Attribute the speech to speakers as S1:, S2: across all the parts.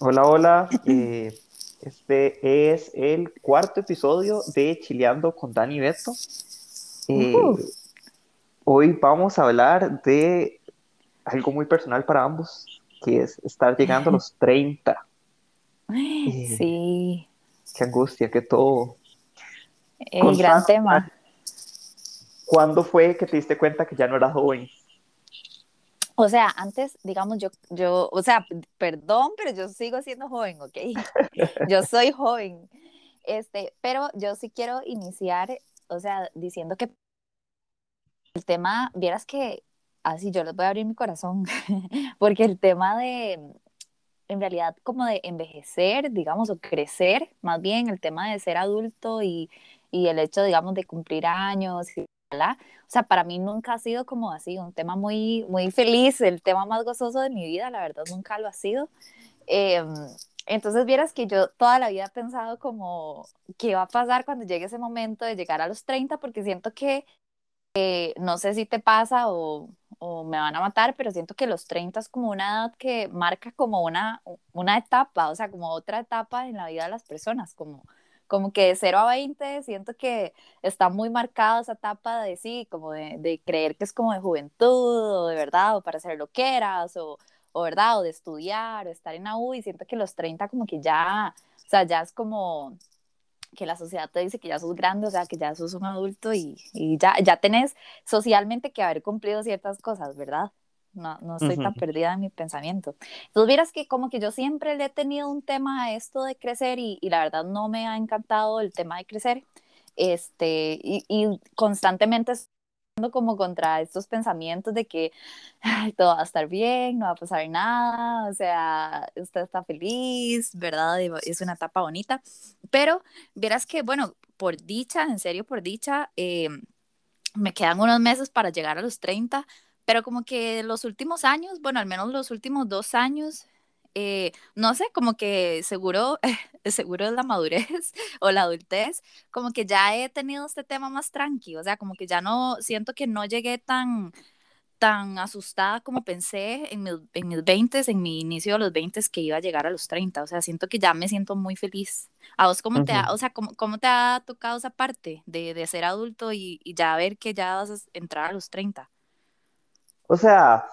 S1: Hola, hola. eh, este es el cuarto episodio de Chileando con Dani Beto. Eh,
S2: Uh,
S1: hoy vamos a hablar de algo muy personal para ambos, que es estar llegando a los 30. Eh,
S2: sí,
S1: qué angustia, qué todo.
S2: el gran tema.
S1: ¿cuándo fue que te diste cuenta que ya no eras joven?
S2: O sea, antes, digamos, yo, yo, o sea, perdón, pero yo sigo siendo joven, ¿ok? Yo soy joven. Este, pero yo sí quiero iniciar, o sea, diciendo que el tema, vieras que, así yo les voy a abrir mi corazón, porque el tema de, en realidad, como de envejecer, digamos, o crecer, más bien el tema de ser adulto y, y el hecho, digamos, de cumplir años y o sea, para mí nunca ha sido como así, un tema muy, muy feliz, el tema más gozoso de mi vida, la verdad nunca lo ha sido. Eh, entonces, vieras que yo toda la vida he pensado como, ¿qué va a pasar cuando llegue ese momento de llegar a los 30? Porque siento que eh, no sé si te pasa o, o me van a matar, pero siento que los 30 es como una edad que marca como una, una etapa, o sea, como otra etapa en la vida de las personas, como, como que de 0 a 20 siento que está muy marcada esa etapa de sí, como de, de creer que es como de juventud, o de verdad, o para hacer lo que eras, o, o verdad, o de estudiar, o estar en la U, y siento que los 30 como que ya, o sea, ya es como que la sociedad te dice que ya sos grande, o sea, que ya sos un adulto y, y ya, ya tenés socialmente que haber cumplido ciertas cosas, ¿verdad? No, no estoy
S1: Ujú.
S2: tan perdida en mi pensamiento. Entonces, vieras que como que yo siempre le he tenido un tema a esto de crecer y, y la verdad no me ha encantado el tema de crecer. Este, y, y constantemente estoy como contra estos pensamientos de que ay, todo va a estar bien, no va a pasar nada, o sea, usted está feliz, ¿verdad? Es una etapa bonita, pero verás que, bueno, por dicha, en serio, por dicha, eh, me quedan unos meses para llegar a los 30, pero como que los últimos años, bueno, al menos los últimos dos años, eh, no sé, como que seguro, seguro es la madurez o la adultez, como que ya he tenido este tema más tranqui, o sea, como que ya no, siento que no llegué tan tan asustada como pensé en mis, en mis 20, en mi inicio de los 20 que iba a llegar a los 30. O sea, siento que ya me siento muy feliz. ¿A vos cómo te ha, o sea, cómo, cómo te ha tocado esa parte de, de ser adulto y, y ya ver que ya vas a entrar a los 30?
S1: O sea,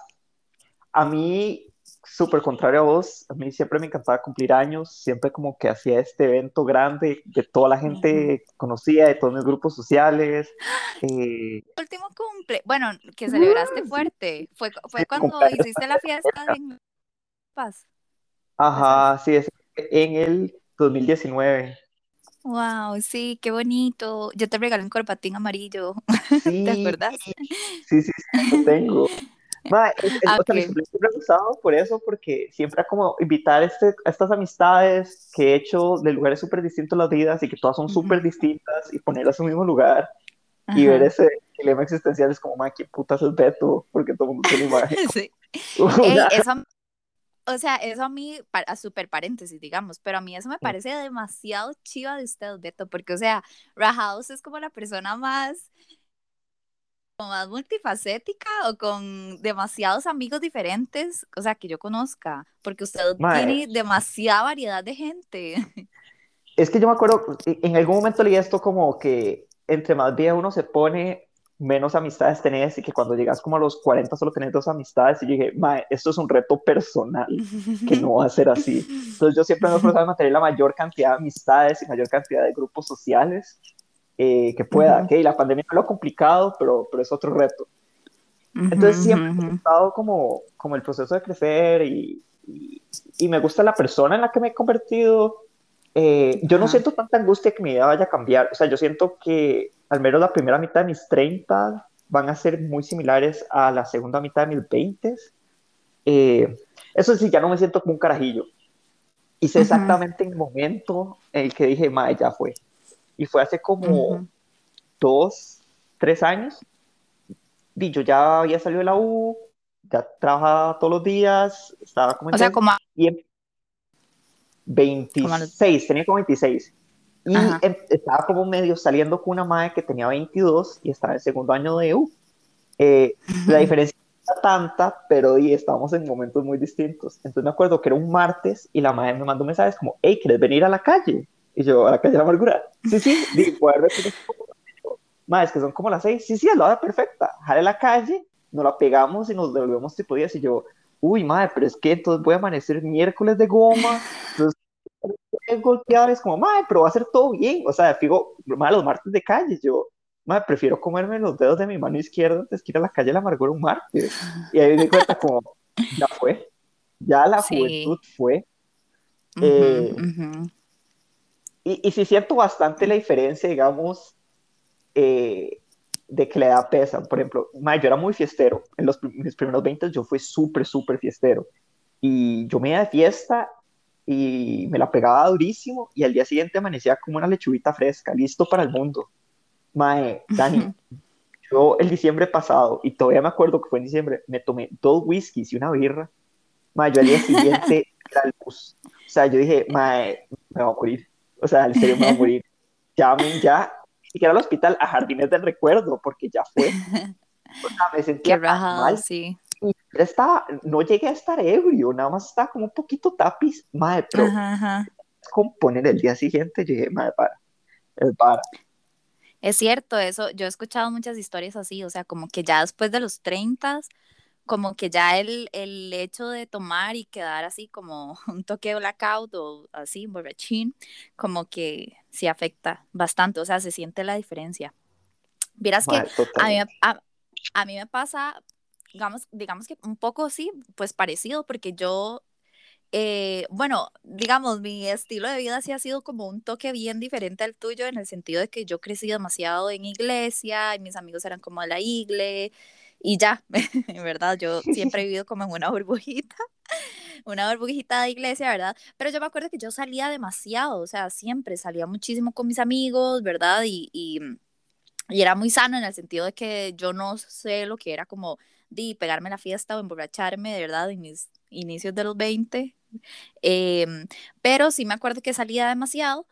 S1: A mí, súper contrario a vos, a mí siempre me encantaba cumplir años, siempre como que hacía este evento grande de toda la gente que conocía, de todos mis grupos sociales. eh,
S2: Último cumple, bueno, que celebraste fuerte. Fue,
S1: sí,
S2: fue cuando
S1: cumpleaños
S2: hiciste la fiesta en Paz.
S1: Ajá, sí, es en el 2019.
S2: Wow, sí, qué bonito. Yo te regalé un corbatín amarillo, ¿te
S1: Sí,
S2: acuerdas?
S1: sí, sí, sí, lo tengo. Ma, es, es-
S2: Ah,
S1: o sea, cumpleaños siempre me ha gustado por eso, porque siempre como invitar este, a estas amistades que he hecho de lugares súper distintos las vidas y que todas son súper distintas y ponerlas en un mismo lugar y ver
S2: Ajá.
S1: ese dilema existencial es como, ma, ¿qué putas es Beto? Porque todo el mundo tiene imagen.
S2: Sí. Ey, eso, o sea, eso a mí, a super paréntesis, digamos, pero a mí eso me parece demasiado chiva de usted, Beto, porque, o sea, Rajaus es como la persona más, como más multifacética o con demasiados amigos diferentes, o sea, que yo conozca, porque usted
S1: ma,
S2: tiene demasiada variedad de gente.
S1: es que yo me acuerdo, en algún momento leí esto como que entre más viejo uno se pone, menos amistades tenés y que cuando llegas como a los 40 solo tenés dos amistades y yo dije, ma, esto es un reto personal, que no va a ser así. Entonces yo siempre me he esforzado en mantener la mayor cantidad de amistades y mayor cantidad de grupos sociales eh, que pueda.
S2: Ujú,
S1: Que la pandemia no lo ha complicado, pero, pero es otro reto. Entonces siempre me ha
S2: ujú.
S1: gustado como, como el proceso de crecer y, y, y me gusta la persona en la que me he convertido. Eh, yo no siento tanta angustia que mi vida vaya a cambiar. O sea, yo siento que al menos la primera mitad de mis 30 van a ser muy similares a la segunda mitad de mis 20. Eh, eso sí, ya no me siento como un carajillo. Y sé exactamente el momento en el que dije, mae, ya fue. Y fue hace como
S2: ujú.
S1: dos, tres años di, yo ya había salido de la U, ya trabajaba todos los días, estaba como
S2: O sea, como,
S1: y en
S2: como a los-
S1: 26, tenía como 26, y
S2: Ajá.
S1: em- estaba como medio saliendo con una madre que tenía 22 y estaba en segundo año de U. Eh, la diferencia tanta, pero y estábamos en momentos muy distintos. Entonces me acuerdo que era un martes y la madre me mandó mensajes como, hey, ¿quieres venir a la calle? Y yo, a la calle de la amargura. Sí, sí, Madre, es que son como las seis. Sí, sí, es la hora perfecta. Jale la calle, nos la pegamos y nos devolvemos tipo días. Y yo, uy, madre, pero es que entonces voy a amanecer miércoles de goma. Entonces, golpear es como, madre, pero va a ser todo bien. O sea, fijo, madre, los martes de calle. Yo, madre, prefiero comerme los dedos de mi mano izquierda antes que ir a la calle la amargura un martes. Y ahí me di cuenta como, ya fue. Ya la juventud fue. Eh, y, y sí siento bastante la diferencia, digamos, eh, de que le da pesa. Por ejemplo, yo era muy fiestero. En los mis primeros 20 yo fui súper, súper fiestero. Y yo me iba de fiesta y me la pegaba durísimo y al día siguiente amanecía como una lechuguita fresca, listo para el mundo. Mae, Dani, yo el diciembre pasado, y todavía me acuerdo que fue en diciembre, me tomé dos whiskies y una birra. Mae, yo al día siguiente era luz. O sea, yo dije, mae, me va a morir. O sea, en serio me va a morir. Llamen ya, siquiera al hospital, a Jardines del Recuerdo, porque ya fue. O sea, me sentía mal.
S2: sí.
S1: Y estaba, no llegué a estar ebrio, nada más estaba como un poquito tapiz, madre, pero componer el día siguiente, llegué, madre, para, es para.
S2: Es cierto, eso, yo he escuchado muchas historias así, o sea, como que ya después de los 30, como que ya el, el hecho de tomar y quedar así como un toque de blackout o así, borrachín, como que sí afecta bastante, o sea, se siente la diferencia. Vieras que a mí, a, mí me pasa, digamos, digamos que un poco sí, pues parecido, porque yo eh, bueno, digamos, mi estilo de vida sí ha sido como un toque bien diferente al tuyo en el sentido de que yo crecí demasiado en iglesia y mis amigos eran como de la iglesia y ya, en verdad, yo siempre he vivido como en una burbujita, una burbujita de iglesia, ¿verdad? Pero yo me acuerdo que yo salía demasiado, o sea, siempre salía muchísimo con mis amigos, ¿verdad? Y, y, y era muy sano en el sentido de que yo no sé lo que era como de pegarme la fiesta o emborracharme, de verdad, en mis inicios de los 20. Em, pero sí me acuerdo que salía demasiado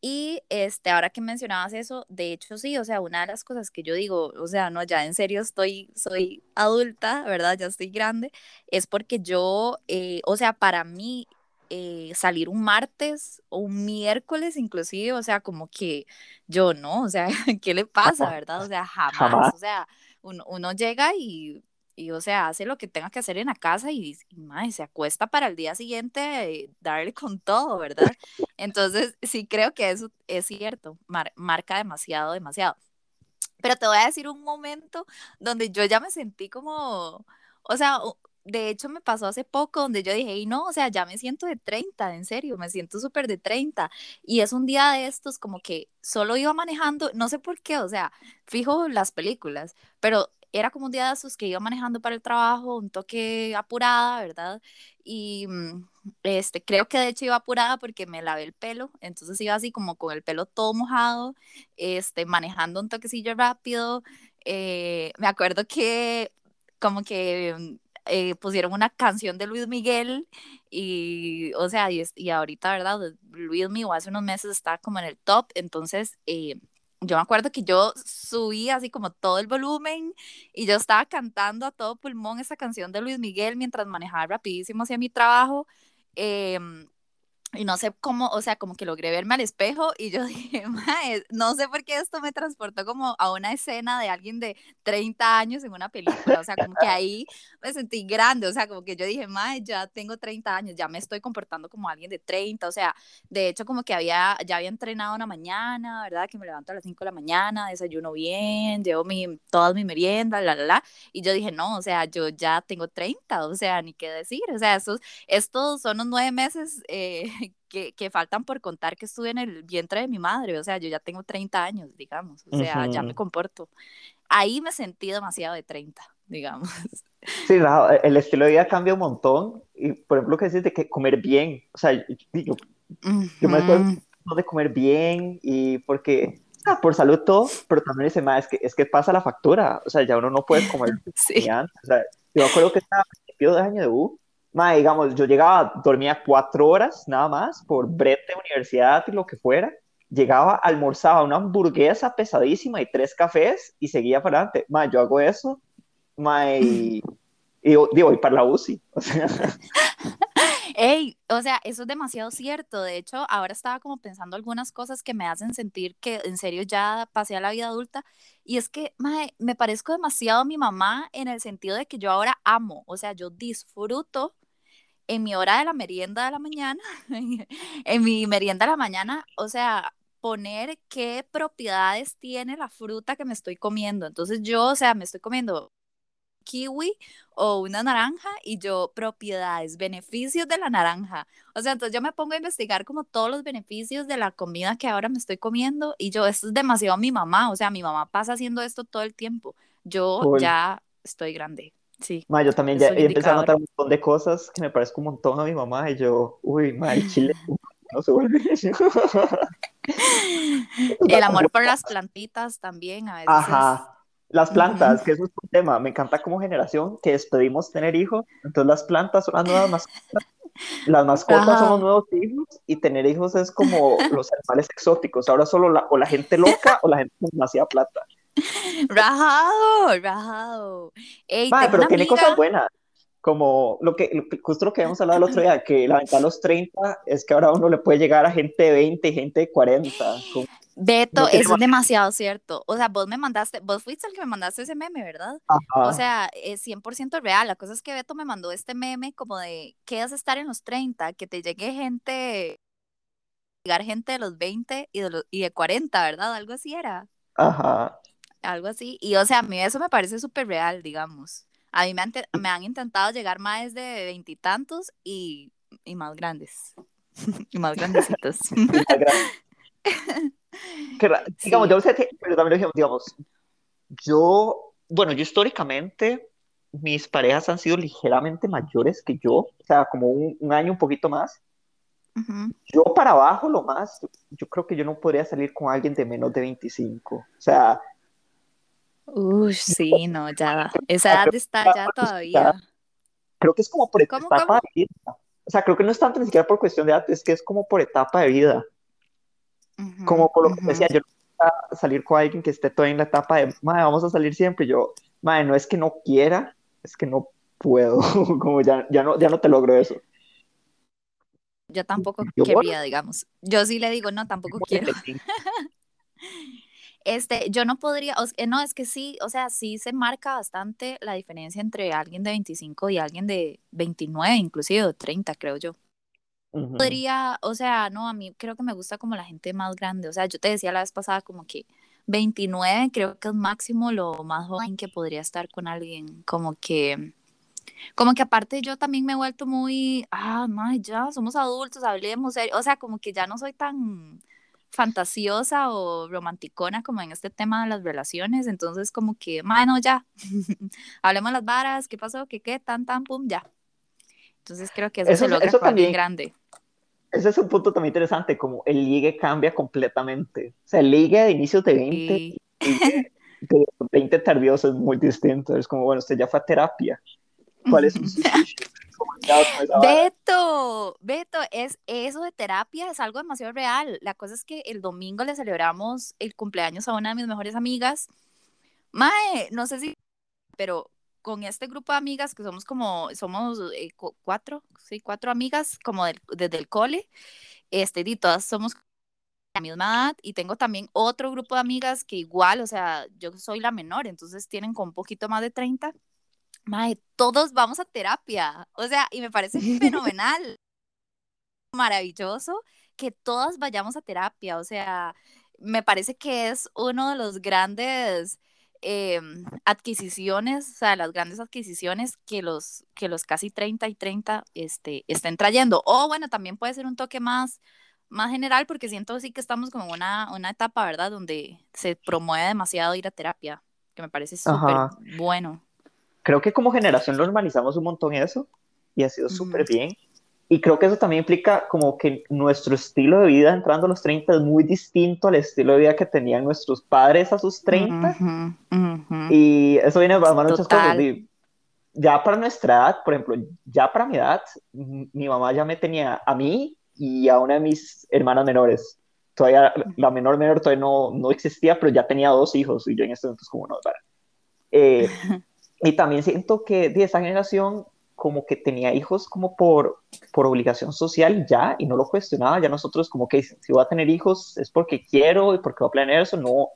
S2: y este, ahora que mencionabas eso, de hecho sí, o sea, una de las cosas que yo digo, o sea, no, ya en serio estoy, soy adulta, ¿verdad? Ya estoy grande, es porque yo, eh, o sea, para mí eh, salir un martes o un miércoles inclusive, o sea, como que yo no, o sea, ¿qué le pasa, verdad? O sea, jamás, o sea, uno, uno llega y y o sea, hace lo que tenga que hacer en la casa y, y se acuesta para el día siguiente darle con todo, ¿verdad? Entonces, sí creo que eso es cierto, marca demasiado, demasiado. Pero te voy a decir un momento donde yo ya me sentí como, o sea, de hecho me pasó hace poco donde yo dije, y no, o sea, ya me siento de 30, en serio, me siento súper de 30. Y es un día de estos como que solo iba manejando, no sé por qué, o sea, fijo las películas, pero era como un día de esos que iba manejando para el trabajo, un toque apurada, ¿verdad? Y mm, este, creo que de hecho iba apurada porque me lavé el pelo, entonces iba así como con el pelo todo mojado, este, manejando un toquecillo rápido. Eh, me acuerdo que como que mm, eh, pusieron una canción de Luis Miguel y, o sea, y, y ahorita, ¿verdad? Luis Miguel hace unos meses está como en el top, entonces... Eh, yo me acuerdo que yo subí así como todo el volumen y yo estaba cantando a todo pulmón esa canción de Luis Miguel mientras manejaba rapidísimo hacia mi trabajo. Eh, y no sé cómo, o sea, como que logré verme al espejo y yo dije, Mae, no sé por qué esto me transportó como a una escena de alguien de 30 años en una película, o sea, como que ahí me sentí grande, o sea, como que yo dije, Mae, ya tengo 30 años, ya me estoy comportando como alguien de 30, o sea, de hecho como que había, ya había entrenado una mañana, ¿verdad? Que me levanto a las 5 de la mañana, desayuno bien, llevo mi, todas mis meriendas, la, la, la, y yo dije, no, o sea, yo ya tengo 30, o sea, ni qué decir, o sea, estos, estos son los nueve meses. Eh, que, que, faltan por contar que estuve en el vientre de mi madre, o sea, yo ya tengo 30 años, digamos, o sea, ya me comporto. Ahí me sentí demasiado de 30, digamos.
S1: Sí, el estilo de vida cambia un montón, y por ejemplo, que dices de que comer bien, o sea, yo, yo me acuerdo de comer bien, y porque, ah, por salud todo, pero también dice, más es que, es que pasa la factura, o sea, ya uno no puede comer sí. o sea, yo me acuerdo que estaba a principio de año de U, Ma, digamos, yo llegaba, dormía cuatro horas nada más por brete, universidad y lo que fuera. Llegaba, almorzaba una hamburguesa pesadísima y tres cafés y seguía para adelante. Ma, yo hago eso. Ma, y, y digo, voy para la UCI. O sea.
S2: Ey, o sea, eso es demasiado cierto. De hecho, ahora estaba como pensando algunas cosas que me hacen sentir que en serio ya pasé a la vida adulta. Y es que me parezco demasiado a mi mamá en el sentido de que yo ahora amo, o sea, yo disfruto en mi hora de la merienda de la mañana, en mi merienda de la mañana, o sea, poner qué propiedades tiene la fruta que me estoy comiendo. Entonces yo, o sea, me estoy comiendo kiwi o una naranja y yo propiedades, beneficios de la naranja. O sea, entonces yo me pongo a investigar como todos los beneficios de la comida que ahora me estoy comiendo y yo, esto es demasiado mi mamá, o sea, mi mamá pasa haciendo esto todo el tiempo. Yo ya estoy grande. Sí.
S1: Ma, yo también ya he empezado a notar un montón de cosas que me parezco un montón a mi mamá y yo, uy, ma, el chile no se vuelve
S2: El amor por las plantitas también a veces.
S1: Ajá. Las plantas, que eso es un tema. Me encanta como generación que despedimos tener hijos. Entonces las plantas son las nuevas mascotas. Las mascotas son los nuevos hijos y tener hijos es como los animales exóticos. Ahora solo la, o la gente loca o la gente con demasiada plata.
S2: Rajado, rajado.
S1: pero tiene cosas buenas. Como lo que, justo lo que habíamos hablado el otro día, que la ventaja de los 30 es que ahora uno le puede llegar a gente de 20 y gente de 40.
S2: Beto, eso es demasiado cierto. O sea, vos me mandaste, vos fuiste el que me mandaste ese meme, ¿verdad? O sea, es 100% real. La cosa es que Beto me mandó este meme como de, ¿qué es estar en los 30? Que te llegue gente, llegar gente de los 20 y de, los, y de 40, ¿verdad? Algo así era.
S1: Ajá
S2: algo así. Y o sea, a mí eso me parece súper real, digamos. A mí me han, me han intentado llegar más de veintitantos y, y, más grandes. y más grandecitos.
S1: digamos, yo sé que, pero también dijimos, digamos, yo, bueno, yo históricamente, mis parejas han sido ligeramente mayores que yo, o sea, como un, un año un poquito más. Yo para abajo, lo más, yo creo que yo no podría salir con alguien de menos de 25. O sea,
S2: Uy, sí, no, ya. Esa edad está ya todavía.
S1: Creo que es como por etapa de vida. O sea, creo que no es tanto ni siquiera por cuestión de edad, es que es como por etapa de vida. como por lo que decía, yo no salir con alguien que esté todavía en la etapa de, madre, vamos a salir siempre. Yo, madre, no es que no quiera, es que no puedo. como ya, ya, no, ya no te logro eso.
S2: Yo tampoco quería, digamos. Yo sí le digo, no, tampoco quiero. Este, yo no podría, no, es que sí, o sea, sí se marca bastante la diferencia entre alguien de 25 y alguien de 29, inclusive de 30, creo yo. Podría, o sea, no, a mí creo que me gusta como la gente más grande, o sea, yo te decía la vez pasada como que 29 creo que es máximo lo más joven que podría estar con alguien, como que, como que aparte yo también me he vuelto muy, ah, no, ya somos adultos, hablemos, o sea, como que ya no soy tan fantasiosa o romanticona como en este tema de las relaciones, entonces como que, bueno, ya, hablemos las varas, ¿qué pasó? ¿Qué qué? Tan, tan, pum, ya. Entonces creo que eso, se logra eso también, grande.
S1: Ese es un punto también interesante, como el ligue cambia completamente. O sea, el ligue de inicios de 20 de 20 tardíos es muy distinto. Es como, bueno, usted ya fue a terapia. ¿Cuál es su
S2: Beto, Beto, es eso de terapia es algo demasiado real. La cosa es que el domingo le celebramos el cumpleaños a una de mis mejores amigas. Mae, no sé si, pero con este grupo de amigas que somos como, somos eh, cuatro, sí, cuatro amigas como desde el cole, este, y todas somos la misma edad y tengo también otro grupo de amigas que igual, o sea, yo soy la menor, entonces tienen con un poquito más de 30 Mae, todos vamos a terapia. O sea, y me parece fenomenal, maravilloso que todas vayamos a terapia. O sea, me parece que es uno de los grandes em, adquisiciones, o sea, las grandes adquisiciones que los, que los casi 30 y 30 este, estén trayendo. O bueno, también puede ser un toque más, más general porque siento sí que estamos como en una, una etapa, ¿verdad? Donde se promueve demasiado ir a terapia, que me parece súper bueno
S1: creo que como generación normalizamos un montón eso y ha sido súper bien. Y creo que eso también implica como que nuestro estilo de vida entrando a los 30 es muy distinto al estilo de vida que tenían nuestros padres a sus 30. Y eso viene de muchas cosas. ya para nuestra edad, por ejemplo, ya para mi edad, mi mamá ya me tenía a mí y a una de mis hermanas menores. Todavía, la menor menor todavía no, no existía, pero ya tenía dos hijos y yo en este momento es como, no, para. Eh, y también siento que de esa generación como que tenía hijos como por, por obligación social ya y no lo cuestionaba, ya nosotros como que si voy a tener hijos es porque quiero y porque voy a planear eso, no,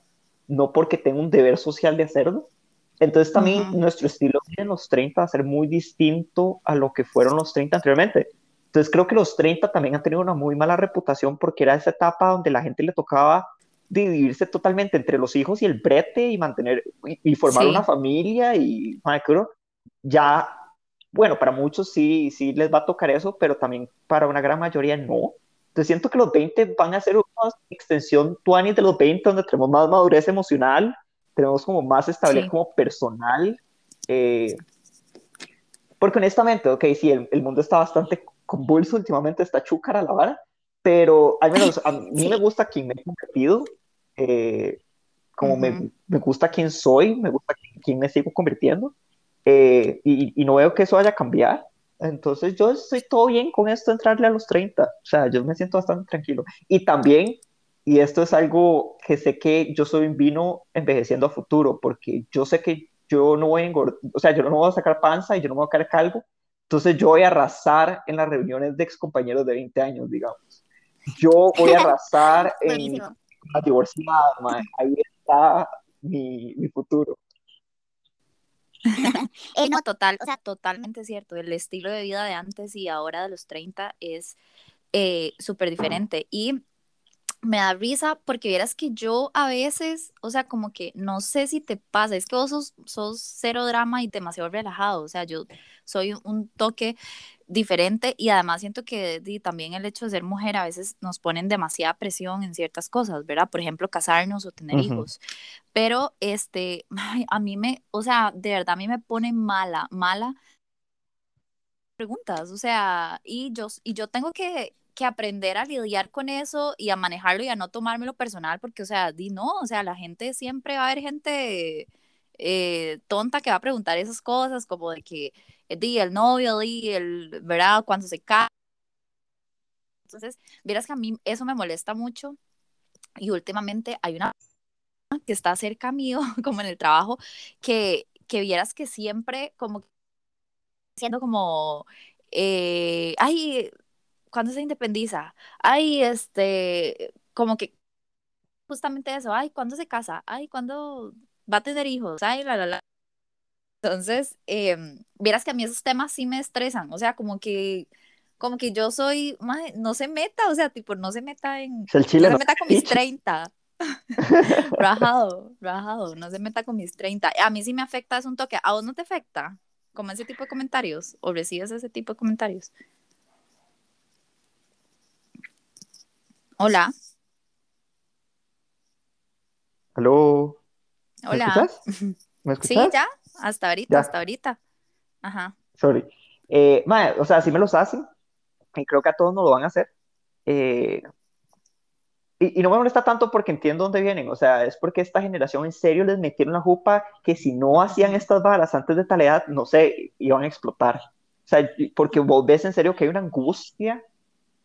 S1: no porque tengo un deber social de hacerlo. Entonces también nuestro estilo en los 30 va a ser muy distinto a lo que fueron los 30 anteriormente. Entonces creo que los 30 también han tenido una muy mala reputación porque era esa etapa donde la gente le tocaba dividirse totalmente entre los hijos y el brete y mantener y, formar una familia y creo, ya bueno, para muchos sí, sí les va a tocar eso, pero también para una gran mayoría no. Entonces siento que los 20 van a ser una extensión 20 de los 20, donde tenemos más madurez emocional, tenemos como más estabilidad como personal. Eh, porque honestamente, ok, sí, el, el, mundo está bastante convulso últimamente, está chúcara la vara, pero al menos a mí me gusta quien me he convertido, eh, como me, me, gusta quién soy, me gusta quién me sigo convirtiendo. Eh, y, y, no veo que eso vaya a cambiar. Entonces yo estoy todo bien con esto, entrarle a los 30. O sea, yo me siento bastante tranquilo. Y también, y esto es algo que sé que yo soy un vino envejeciendo a futuro, porque yo sé que yo no voy a engordar, o sea, yo no voy a sacar panza y yo no me voy a caer calvo. Entonces yo voy a arrasar en las reuniones de excompañeros de 20 años, digamos. Yo voy a arrasar en divorciada, ahí está mi, mi futuro.
S2: eh, no, total, o sea, totalmente cierto. El estilo de vida de antes y ahora de los 30 es eh, súper diferente. Y me da risa porque vieras que yo a veces, o sea, como que no sé si te pasa, es que vos sos, sos cero drama y demasiado relajado, o sea, yo soy un toque diferente y además siento que también el hecho de ser mujer a veces nos ponen demasiada presión en ciertas cosas, ¿verdad? Por ejemplo, casarnos o tener hijos. Pero este, a mí me, o sea, de verdad a mí me pone mala, mala preguntas, o sea, y yo, y yo tengo que, que aprender a lidiar con eso y a manejarlo y a no tomármelo personal, porque, o sea, di no, o sea, la gente siempre va a haber gente eh, tonta que va a preguntar esas cosas, como de que di el novio, di el, ¿verdad? Cuando se cae. Entonces, vieras que a mí eso me molesta mucho y últimamente hay una que está cerca mío, como en el trabajo, que, que vieras que siempre como siendo como, eh, ay, ¿cuándo se independiza? Ay, este, como que justamente eso, ay, ¿cuándo se casa? Ay, ¿cuándo va a tener hijos? Ay, la, la, la. Entonces, eh, vieras que a mí esos temas sí me estresan, o sea, como que, como que yo soy, no se meta, o sea, tipo, no se meta en,
S1: el chile
S2: no se meta con mis 30. rajado, rajado, no se meta con mis 30. A mí sí me afecta, es un toque. ¿A vos no te afecta? Como ese tipo de comentarios, o recibes ese tipo de comentarios. Hola.
S1: Aló.
S2: Hola.
S1: ¿Me escuchas? ¿Me escuchas?
S2: Sí, ya. Hasta ahorita, hasta ahorita. Ajá.
S1: Sorry. Eh, o sea, sí me los hacen, y creo que a todos nos lo van a hacer. Eh, y, no me molesta tanto porque entiendo dónde vienen, o sea, es porque esta generación en serio les metieron la jupa que si no hacían estas balas antes de tal edad, no sé, iban a explotar. O sea, porque vos ves en serio que hay una angustia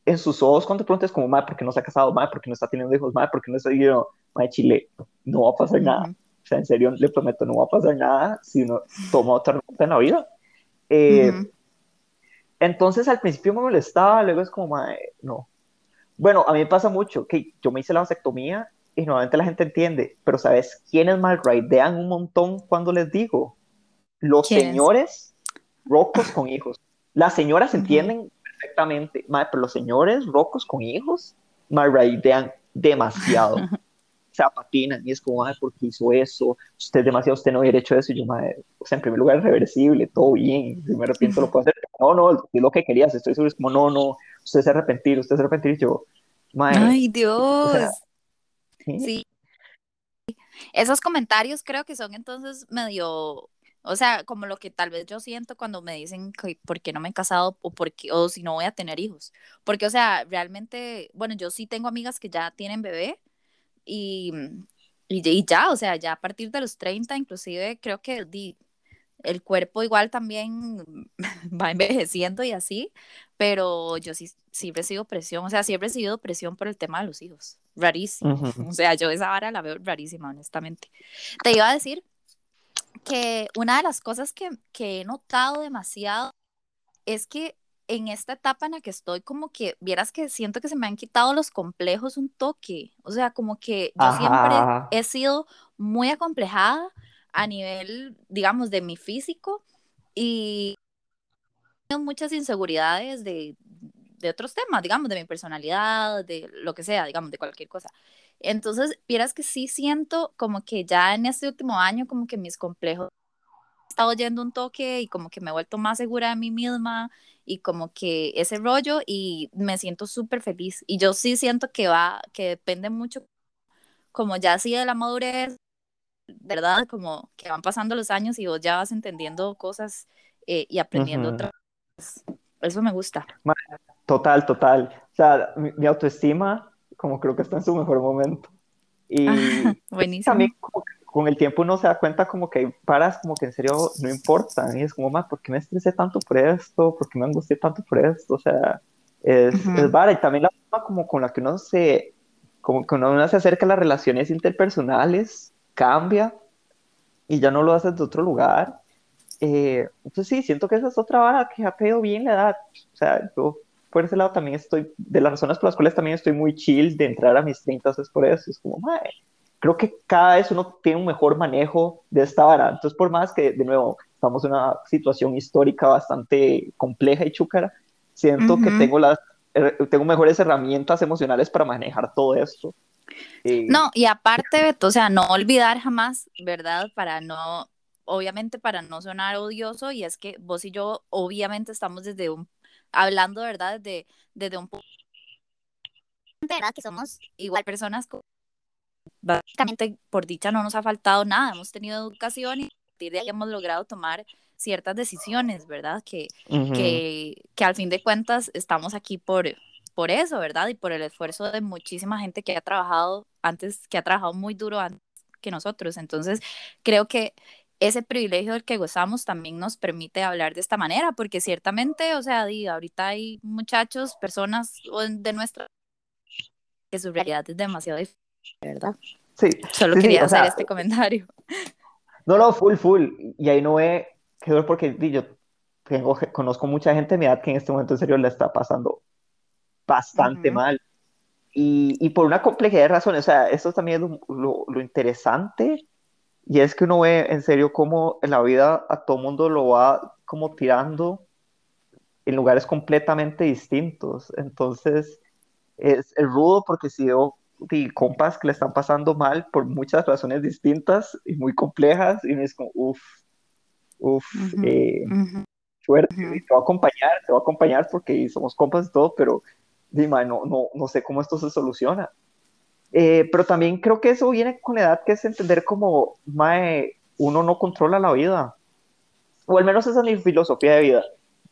S1: en sus ojos cuando te preguntas como, madre, ¿por qué no se ha casado? Madre, ¿por qué no está teniendo hijos? Madre, ¿por qué no está viviendo? Madre, Chile, no va a pasar nada sea, en serio, le prometo, no va a pasar nada si uno toma otra ruta en la vida. Eh, entonces, al principio me molestaba, luego es como, no. Bueno, a mí me pasa mucho que yo me hice la vasectomía y normalmente la gente entiende, pero ¿sabes quiénes malraidean un montón cuando les digo? Los señores rocos con hijos. Las señoras entienden perfectamente, pero los señores rocos con hijos malraidean demasiado. se apatinan y es como, ay, ¿por qué hizo eso? Usted es demasiado, usted no hubiera hecho eso. Y yo, madre, o sea, en primer lugar es reversible, todo bien, si me arrepiento lo puedo hacer. No, no, lo que querías, estoy seguro, es como, no, no, usted se arrepentir, usted se arrepentir. Y yo, madre.
S2: Ay, Dios. ¿sí? Esos comentarios creo que son entonces medio o sea, como lo que tal vez yo siento cuando me dicen que por qué no me he casado o, por o si no voy a tener hijos. Porque, o sea, realmente, bueno, yo sí tengo amigas que ya tienen bebé y, y, ya, o sea, ya a partir de los 30, inclusive creo que el cuerpo igual también va envejeciendo y así, pero yo sí, sí recibo presión, o sea, sí he recibido presión por el tema de los hijos, rarísimo, o sea, yo esa vara la veo rarísima, honestamente. Te iba a decir que una de las cosas que, que he notado demasiado es que en esta etapa en la que estoy, como que vieras que siento que se me han quitado los complejos un toque. O sea, como que yo siempre he sido muy acomplejada a nivel, digamos, de mi físico y tengo muchas inseguridades de, de otros temas, digamos, de mi personalidad, de lo que sea, digamos, de cualquier cosa. Entonces, vieras que sí siento como que ya en este último año, como que mis complejos estado yendo un toque y como que me he vuelto más segura de mí misma y como que ese rollo y me siento súper feliz. Y yo sí siento que va, que depende mucho, como ya así de la madurez, ¿verdad? Como que van pasando los años y vos ya vas entendiendo cosas eh, y aprendiendo otras cosas. Eso me gusta.
S1: Total, total. O sea, mi, autoestima como creo que está en su mejor momento. Y
S2: Buenísimo.
S1: también como que con el tiempo uno se da cuenta como que paras como que en serio no importa. Y es como, más, ¿por qué me estresé tanto por esto? ¿Por qué me angustié tanto por esto? O sea, es, es vara. Y también la forma como con la que uno se, como que uno se acerca a las relaciones interpersonales cambia y ya no lo haces de otro lugar. Eh, entonces sí, siento que esa es otra vara que ha pedido bien la edad. O sea, yo por ese lado también estoy, de las razones por las cuales también estoy muy chill de entrar a mis 30 es por eso. Es como, madre, creo que cada vez uno tiene un mejor manejo de esta vara. Entonces, por más que, de nuevo, estamos en una situación histórica bastante compleja y chúcara, siento que tengo, las, eh, tengo mejores herramientas emocionales para manejar todo esto.
S2: Eh, no, y aparte, Beto, o sea, no olvidar jamás, ¿verdad? Para no, obviamente para no sonar odioso, y es que vos y yo obviamente estamos desde un, hablando, ¿verdad? Desde, desde un punto, ¿verdad? Que somos igual personas básicamente por dicha no nos ha faltado nada, hemos tenido educación y a partir de ahí hemos logrado tomar ciertas decisiones, ¿verdad? Que, que, que, al fin de cuentas estamos aquí por, por eso, ¿verdad? Y por el esfuerzo de muchísima gente que ha trabajado antes, que ha trabajado muy duro antes que nosotros. Entonces, creo que ese privilegio del que gozamos también nos permite hablar de esta manera, porque ciertamente, o sea, ahorita hay muchachos, personas de nuestra que su realidad es demasiado difícil ¿verdad?
S1: Sí.
S2: Solo quería hacer este comentario.
S1: No, no, full, full. Y ahí no ve, qué porque yo tengo, conozco mucha gente de mi edad que en este momento en serio le está pasando bastante mal. Y, y, por una complejidad de razones, o sea, esto también es lo, lo, interesante, y es que uno ve en serio cómo en la vida a todo mundo lo va como tirando en lugares completamente distintos. Entonces, es, el rudo porque si yo de compas que le están pasando mal por muchas razones distintas y muy complejas y es como, uff, uff, eh, suerte, te va a acompañar, te va a acompañar porque somos compas y todo, pero dime, no, no, no sé cómo esto se soluciona. Eh, pero también creo que eso viene con la edad, que es entender como, mae, uno no controla la vida. O al menos esa es mi filosofía de vida,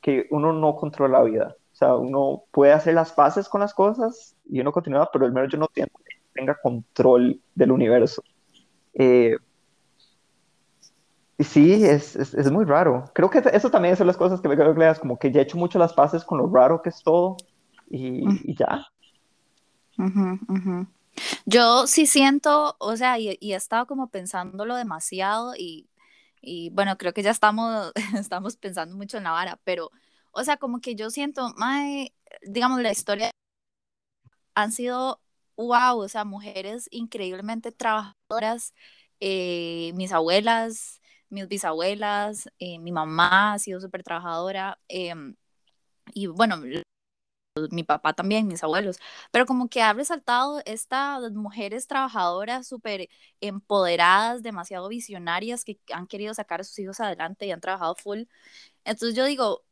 S1: que uno no controla la vida. O sea, uno puede hacer las paces con las cosas y uno continúa, pero al menos yo no tengo, tenga control del universo. Eh, y sí, es, es, es, muy raro. Creo que eso también son las cosas que me creo que como que ya he hecho mucho las paces con lo raro que es todo y, y ya.
S2: Yo sí siento, o sea, y, y, he estado como pensándolo demasiado y, y bueno, creo que ya estamos, estamos pensando mucho en la vara, pero o sea, como que yo siento, mae, digamos, la historia han sido, wow, o sea, mujeres increíblemente trabajadoras, eh, mis abuelas, mis bisabuelas, eh, mi mamá ha sido súper trabajadora, em, y bueno, mi papá también, mis abuelos, pero como que ha resaltado estas mujeres trabajadoras súper empoderadas, demasiado visionarias, que han querido sacar a sus hijos adelante y han trabajado full. Entonces yo digo,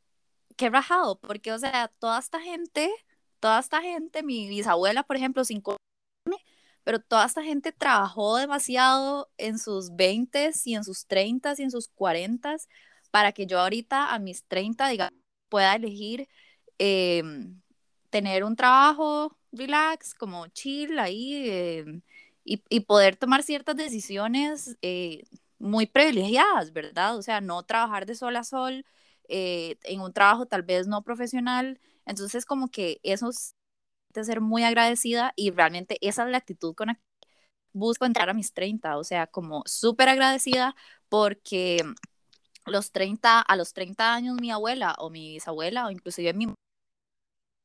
S2: qué rajado, porque, o sea, toda esta gente, toda esta gente, mi bisabuela, por ejemplo, cinco pero toda esta gente trabajó demasiado en sus 20 y en sus 30 y en sus 40 para que yo ahorita a mis 30, diga, pueda elegir em, tener un trabajo relax, como chill ahí, em, y, poder tomar ciertas decisiones eh, muy privilegiadas, ¿verdad? O sea, no trabajar de sol a sol, eh, en un trabajo tal vez no profesional. Entonces, como que eso es de ser muy agradecida y realmente esa es la actitud con la que busco entrar a mis 30, o sea, como súper agradecida porque los 30, a los 30 años mi abuela o mi bisabuela o inclusive mi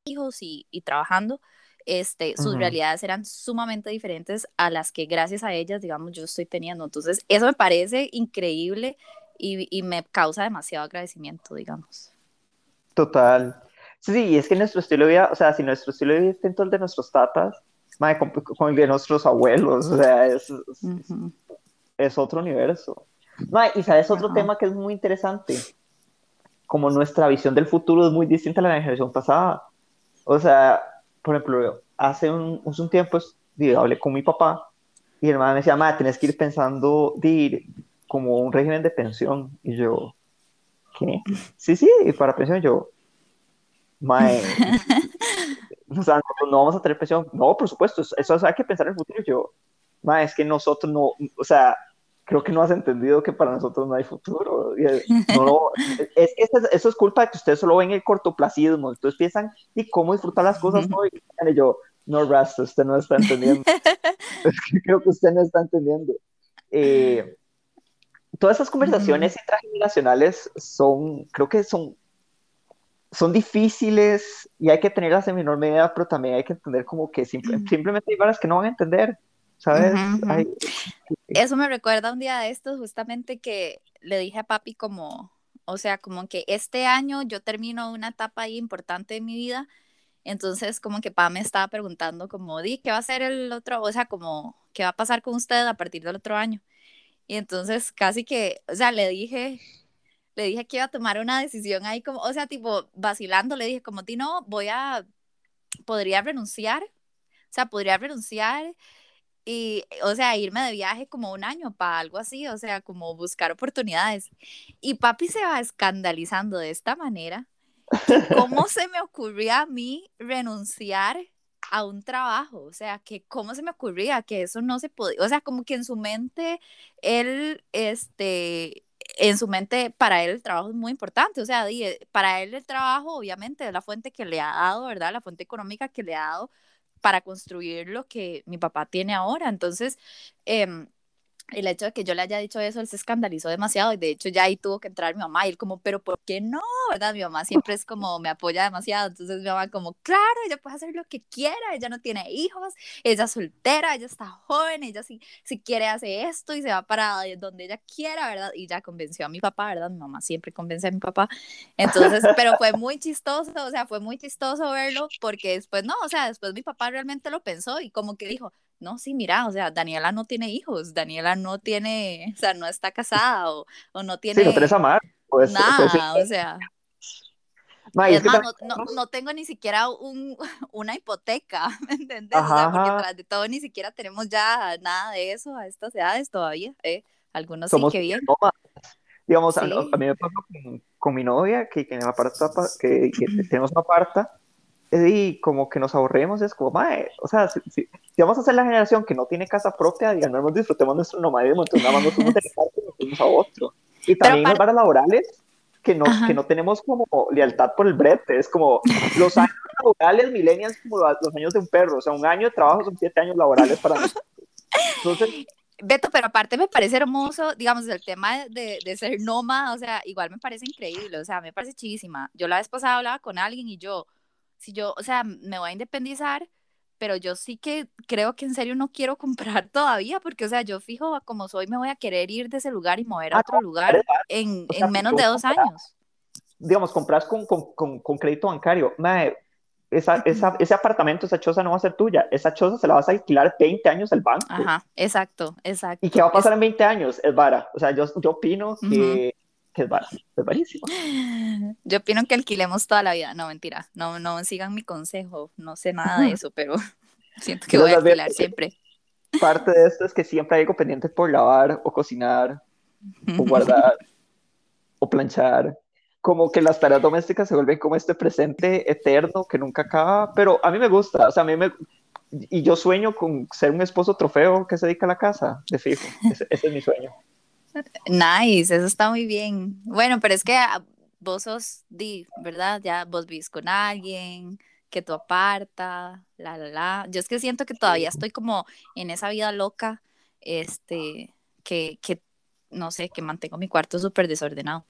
S2: hijos y, trabajando, este, sus realidades eran sumamente diferentes a las que gracias a ellas, digamos, yo estoy teniendo. Entonces, eso me parece increíble y, y me causa demasiado agradecimiento, digamos.
S1: Total. Sí, es que nuestro estilo de vida, o sea, si nuestro estilo de vida es al de nuestros tatas, con, el de nuestros abuelos, o sea, es, es, otro universo. y sabes otro tema que es muy interesante, como nuestra visión del futuro es muy distinta a la generación pasada. O sea, por ejemplo, hace un, un tiempo hablé con mi papá y el hermano me decía, madre, tienes que ir pensando de ir como un régimen de pensión. Y yo, ¿qué? Sí, sí, para pensión. Yo, madre, o sea, no vamos a tener pensión. No, por supuesto, eso, hay que pensar en el futuro. Yo, madre, es que nosotros no, o sea, creo que no has entendido que para nosotros no hay futuro. No, es que eso es culpa de que ustedes solo ven el cortoplacismo. Entonces piensan, ¿y cómo disfrutar las cosas hoy? Y yo, no, Rasta, usted no está entendiendo. es que creo que usted no está entendiendo. Eh, todas esas conversaciones intrageneracionales son, creo que son, son difíciles y hay que tenerlas en menor medida, pero también hay que entender como que simplemente hay varas que no van a entender. ¿sabes?
S2: Eso me recuerda un día de estos, justamente que le dije a papi como, o sea, como que este año yo termino una etapa ahí importante de mi vida, entonces como que papá me estaba preguntando como, di, ¿qué va a ser el otro? O sea, como, ¿qué va a pasar con usted a partir del otro año? Y entonces casi que, o sea, le dije, le dije que iba a tomar una decisión ahí como, o sea, tipo vacilando, le dije como, ti no, voy a, podría renunciar, o sea, podría renunciar y, o sea, irme de viaje como un año para algo así, o sea, como buscar oportunidades. Y papi se va escandalizando de esta manera. ¿Cómo se me ocurría a mí renunciar a un trabajo? O sea, que cómo se me ocurría que eso no se podía, o sea, como que en su mente, él, este, en su mente, para él el trabajo es muy importante, o sea, para él el trabajo obviamente es la fuente que le ha dado, ¿verdad? La fuente económica que le ha dado para construir lo que mi papá tiene ahora. Entonces, eh, el hecho de que yo le haya dicho eso, él se escandalizó demasiado y de hecho ya ahí tuvo que entrar mi mamá y él como, pero ¿por qué no? ¿Verdad? Mi mamá siempre es como, me apoya demasiado, entonces mi mamá como, claro, ella puede hacer lo que quiera, ella no tiene hijos, ella es soltera, ella está joven, ella si, si quiere hace esto y se va para donde ella quiera, ¿verdad? Y ya convenció a mi papá, ¿verdad? Mi mamá siempre convence a mi papá. Entonces, pero fue muy chistoso, o sea, fue muy chistoso verlo porque después, no, o sea, después mi papá realmente lo pensó y como que dijo, no, sí, mira, o sea, Daniela no tiene hijos, Daniela no tiene, o sea, no está casada o, o no tiene...
S1: Sí, no tenés amar.
S2: Pues, nada, o sea... es más, no, no, tengo ni siquiera un, una hipoteca, ¿me entiendes? o sea, porque tras de todo ni siquiera tenemos ya nada de eso a estas edades todavía, ¿eh? Algunos Somos sí que bien.
S1: Digamos, a, mí me pasó con, con, mi novia, que, que, aparta, que, que tenemos una aparta, y como que nos aburremos, es como, mae, o sea, si, si, vamos a ser la generación que no tiene casa propia, digamos, disfrutemos nuestro nomadismo, entonces nada más nos fuimos de parte y nos fuimos a otro. Y también para... las laborales, que no, que no tenemos como lealtad por el brete, es como los años laborales millennials como los años de un perro, o sea, un año de trabajo son siete años laborales para nosotros. Entonces,
S2: Beto, pero aparte me parece hermoso, digamos, el tema de, de ser nómada, o sea, igual me parece increíble, o sea, me parece chidísima. Yo la vez pasada hablaba con alguien y yo, si yo, o sea, me voy a independizar, pero yo sí que creo que en serio no quiero comprar todavía, porque, o sea, yo fijo como soy, me voy a querer ir de ese lugar y mover a ah, otro lugar en, en menos de dos años.
S1: Digamos, compras con, con, con, crédito bancario. esa, esa, ese apartamento, esa choza no va a ser tuya. Esa choza se la vas a alquilar 20 años al banco.
S2: Ajá, exacto, exacto.
S1: ¿Y qué va a pasar en 20 años? Es vara. O sea, yo, yo opino que que es barato, es barísimo.
S2: Yo opino que alquilemos toda la vida, no mentira, no, no sigan mi consejo, no sé nada de eso, pero siento que voy a alquilar siempre.
S1: Parte de esto es que siempre hay algo pendiente por lavar o cocinar o guardar o planchar. Como que las tareas domésticas se vuelven como este presente eterno que nunca acaba, pero a mí me gusta, o sea, a mí me... Y yo sueño con ser un esposo trofeo que se dedica a la casa, de fijo, ese es mi sueño.
S2: Nice, eso está muy bien. Bueno, pero es que ah, vos sos, di, ¿verdad? Ya vos vivís con alguien, que tú aparta, la, la, la. Yo es que siento que todavía estoy como en esa vida loca, este, que, que no sé, que mantengo mi cuarto súper desordenado.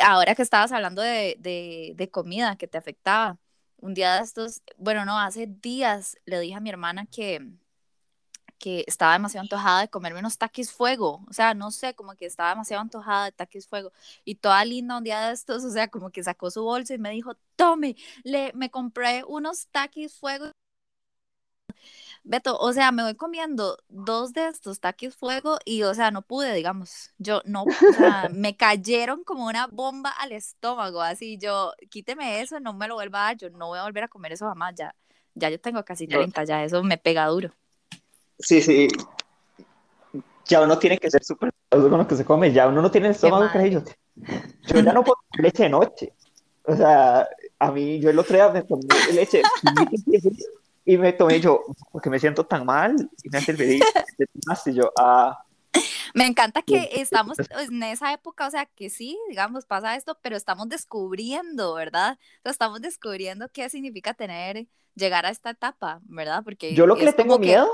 S2: Ahora que estabas hablando de, de, de comida que te afectaba, un día de estos, bueno, no, hace días le dije a mi hermana que, que estaba demasiado antojada de comerme unos taquis fuego, o sea, no sé, como que estaba demasiado antojada de taquis fuego, y toda linda un día de estos, o sea, como que sacó su bolsa y me dijo, tome, le, me compré unos taquis fuego Beto, o sea, me voy comiendo dos de estos taquis fuego y, o sea, no pude, digamos. Yo no, o sea, me cayeron como una bomba al estómago, así yo, quíteme eso, no me lo vuelva a dar, yo no voy a volver a comer eso jamás, ya, ya yo tengo casi 30, ya eso me pega duro.
S1: Sí, sí. Ya uno tiene que ser súper con lo que se come, ya uno no tiene el estómago yo. Yo ya no puedo comer leche de noche. O sea, a mí, yo el otro día me tomé leche y me tomé yo, porque me siento tan mal, y me el y yo, ah.
S2: Me encanta que estamos en esa época, o sea, que sí, digamos, pasa esto, pero estamos descubriendo, ¿verdad? estamos descubriendo qué significa tener, llegar a esta etapa, ¿verdad? Porque
S1: yo lo que le tengo miedo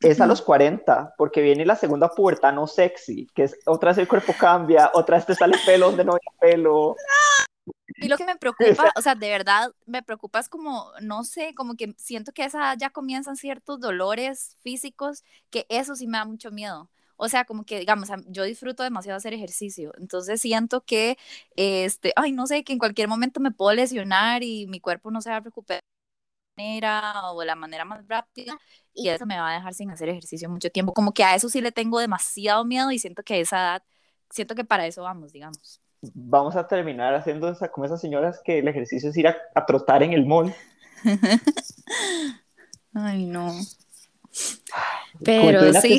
S1: es a los 40, porque viene la segunda pubertad no sexy, que es otra vez el cuerpo cambia, otra vez te sale pelo donde no hay pelo.
S2: Y lo que me preocupa, o sea, de verdad me preocupa es como, no sé, como que siento que esa ya comienzan ciertos dolores físicos, que eso sí me da mucho miedo. O sea, como que, digamos, yo disfruto demasiado hacer ejercicio, entonces siento que, este, ay, no sé, que en cualquier momento me puedo lesionar y mi cuerpo no se va a recuperar manera o de la manera más rápida y eso me va a dejar sin hacer ejercicio mucho tiempo. Como que a eso sí le tengo demasiado miedo y siento que a esa edad, siento que para eso vamos, digamos
S1: vamos a terminar haciendo esa, como esas señoras que el ejercicio es ir a, trotar en el mall.
S2: Ay, no. Pero sí.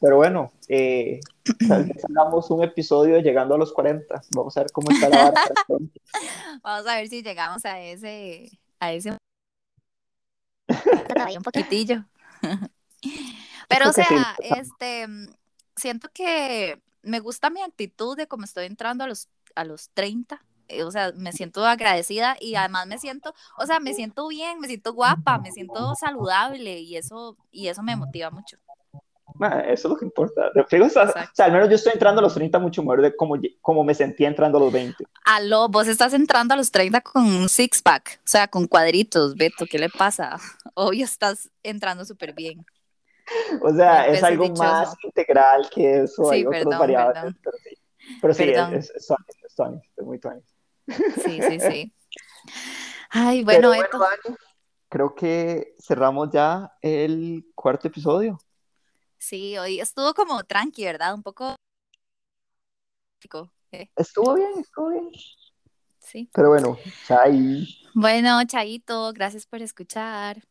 S1: pero bueno, eh, hagamos un episodio llegando a los 40. Vamos a ver cómo está la barra.
S2: Vamos a ver si llegamos a ese, a ese un poquitillo. Pero, o sea, este, siento que me gusta mi actitud de cómo estoy entrando a los a los 30. Eh, o sea, me siento agradecida y además me siento, o sea, me siento bien, me siento guapa, me siento saludable y eso, y eso me motiva mucho.
S1: Eso es lo que importa. O sea, al menos yo estoy entrando a los 30 mucho mejor de como, como me sentí entrando a los 20.
S2: Aló, vos estás entrando a los 30 con un six-pack, o sea, con cuadritos, Beto, ¿qué le pasa? Obvio estás entrando súper bien.
S1: O sea, es algo más integral que eso, hay otros variables, pero sí. Pero sí, es, es, es, muy Tony.
S2: Sí, sí, sí. Ay, bueno, esto...
S1: creo que cerramos ya el cuarto episodio.
S2: Sí, hoy estuvo como tranqui, ¿verdad? Un poco...
S1: ¿eh? Estuvo bien, estuvo bien.
S2: Sí.
S1: Pero bueno, chai.
S2: Bueno, chaito, gracias por escuchar.